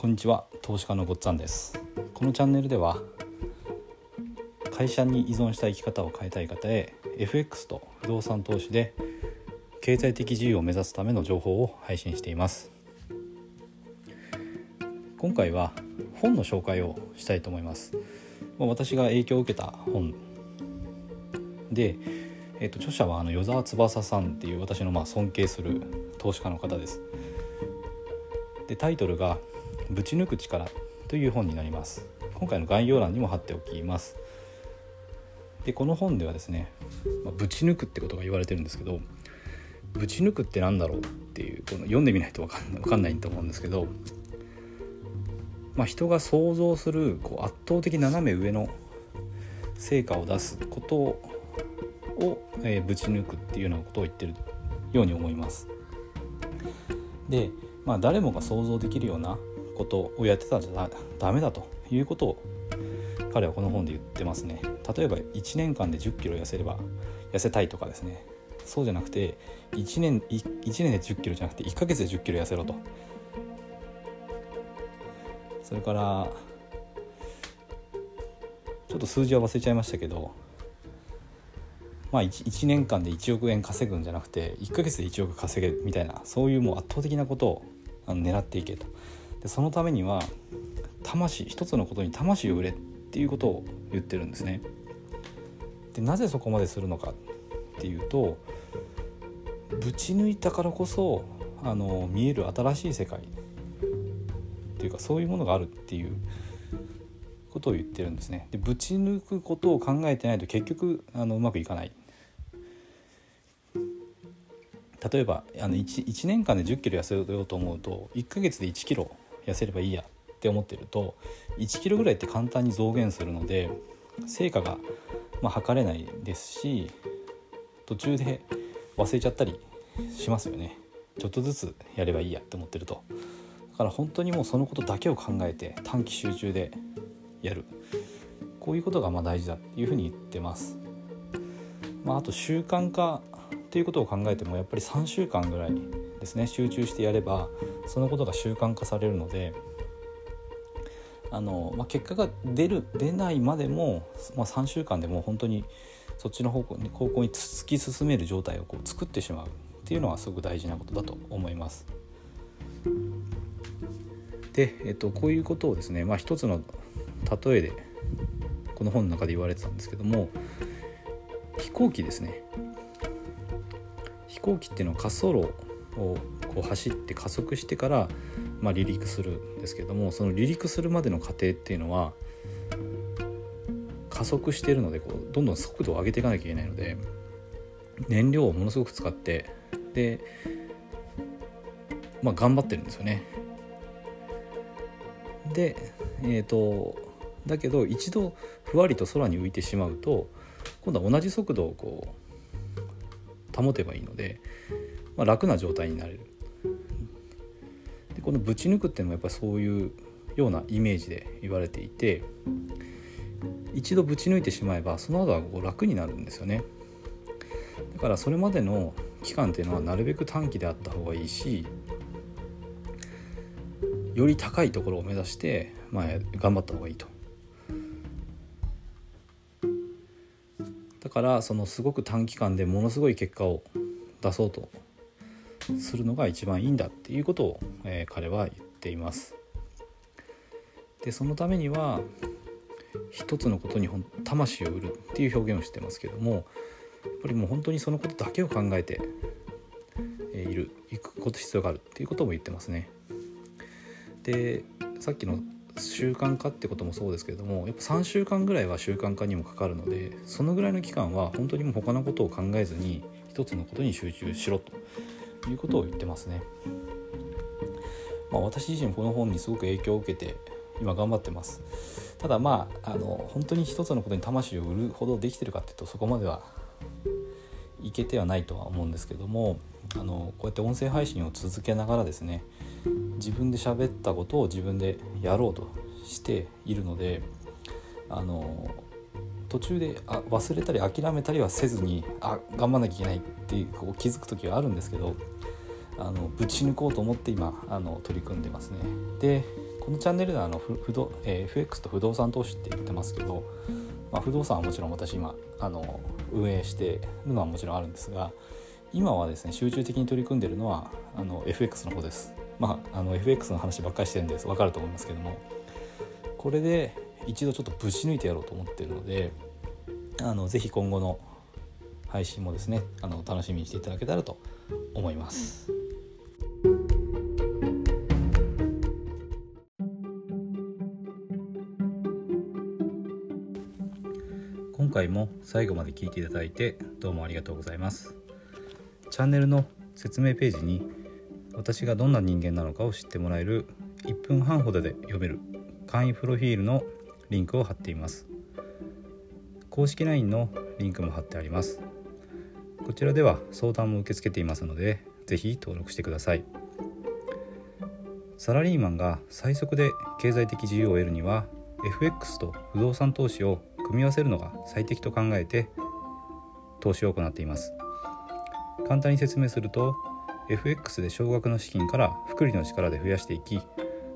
こんにちは投資家のごっつぁんです。このチャンネルでは会社に依存した生き方を変えたい方へ FX と不動産投資で経済的自由を目指すための情報を配信しています。今回は本の紹介をしたいと思います。私が影響を受けた本。で、えー、と著者はあの与沢翼さんっていう私のまあ尊敬する投資家の方です。でタイトルが「ぶち抜く力」という本になります。今回の概要欄にも貼っておきます。でこの本ではですね、まあ、ぶち抜くってことが言われてるんですけどぶち抜くって何だろう？っていうこの読んでみないと分かん分かんないと思うんですけど、まあ、人が想像するこう圧倒的斜め上の成果を出すことを、えー、ぶち抜くっていうようなことを言ってるように思います。で、まあ、誰もが想像できるようなことをやってたんじゃダメだということを彼はこの本で言ってますね。例えば1年間で1 0キロ痩せれば痩せたいとかですね。そうじゃなくて1年 1, 年で1 0キロじゃなくて1ヶ月で1 0キロ痩せろと。それからちょっと数字は忘れちゃいましたけどまあ 1, 1年間で1億円稼ぐんじゃなくて1ヶ月で1億稼げみたいなそういうもう圧倒的なことを狙っていけと。でそのためには魂一つのことに魂を売れっていうことを言ってるんですね。でなぜそこまでするのかっていうとぶち抜いたからこそあの見える新しい世界っていうかそういうものがあるっていうことを言ってるんですね。でぶち抜くことを考えてないと結局あのうまくいかない。例えばあの 1, 1年間で1 0キロ痩せようと思うと1ヶ月で1キロ痩せればいいやって思ってると1キロぐらいって簡単に増減するので成果がま測れないですし途中で忘れちゃったりしますよね。ちょっとずつやればいいやって思ってると。だから本当にもうそのことだけを考えて短期集中でやる。こういうことがま大事だっていうふうに言ってます、まあ、あと習慣化っていうことを考えてもやっぱり3週間ぐらいですね集中してやればそのことが習慣化されるのであの、まあ、結果が出る出ないまでも、まあ、3週間でも本当にそっちの方向に方向に突き進める状態をこう作ってしまうっていうのはすごく大事なことだと思います。で、えっと、こういうことをですね、まあ、一つの例えでこの本の中で言われてたんですけども飛行機ですね飛行機っていうのは滑走路をこう走って加速してから、まあ、離陸するんですけどもその離陸するまでの過程っていうのは加速しているのでこうどんどん速度を上げていかなきゃいけないので燃料をものすごく使ってで、まあ、頑張ってるんですよね。でえっ、ー、とだけど一度ふわりと空に浮いてしまうと今度は同じ速度をこう保てばいいので、まあ、楽な状態になれる。でこのぶち抜くっていうのはやっぱりそういうようなイメージで言われていて一度ぶち抜いてしまえばその後はこう楽になるんですよね。だからそれまでの期間っていうのはなるべく短期であった方がいいしより高いところを目指して、まあ、頑張った方がいいと。だからそのすごく短期間でものすごい結果を出そうとするのが一番いいんだっていうことを、えー、彼は言っています。でそのためには一つのことに魂を売るっていう表現をしてますけどもやっぱりもう本当にそのことだけを考えている行くこと必要があるっていうことも言ってますね。でさっきの習慣化ってこともそうですけれどもやっぱ3週間ぐらいは習慣化にもかかるのでそのぐらいの期間は本当にもう他のことを考えずに一つのことに集中しろということを言ってますね。まあ、私自身この本にすごく影響を受けて今頑張ってます。ただまああの本当に一つのことに魂を売るほどできてるかっていうとそこまではいけてはないとは思うんですけどもあのこうやって音声配信を続けながらですね自分で喋ったことを自分でやろうとしているのであの途中であ忘れたり諦めたりはせずにあ頑張んなきゃいけないってこう気づく時はあるんですけどあのぶち抜こうと思って今あの取り組んでますね。でこのチャンネルではあの不動、えー、FX と不動産投資って言ってますけど、まあ、不動産はもちろん私今あの運営してるのはもちろんあるんですが今はですね集中的に取り組んでるのはあの FX の方です。まあ、あの FX の話ばっかりしてるんです分かると思いますけどもこれで一度ちょっとぶち抜いてやろうと思ってるのであのぜひ今後の配信もですねあの楽しみにしていただけたらと思います。今回も最後まで聞いていただいてどうもありがとうございますチャンネルの説明ページに私がどんな人間なのかを知ってもらえる1分半ほどで読める簡易プロフィールのリンクを貼っています。公式 LINE のリンクも貼ってあります。こちらでは相談も受け付けていますので是非登録してください。サラリーマンが最速で経済的自由を得るには FX と不動産投資を組み合わせるのが最適と考えて投資を行っています。簡単に説明すると FX で少額の資金から複利の力で増やしていき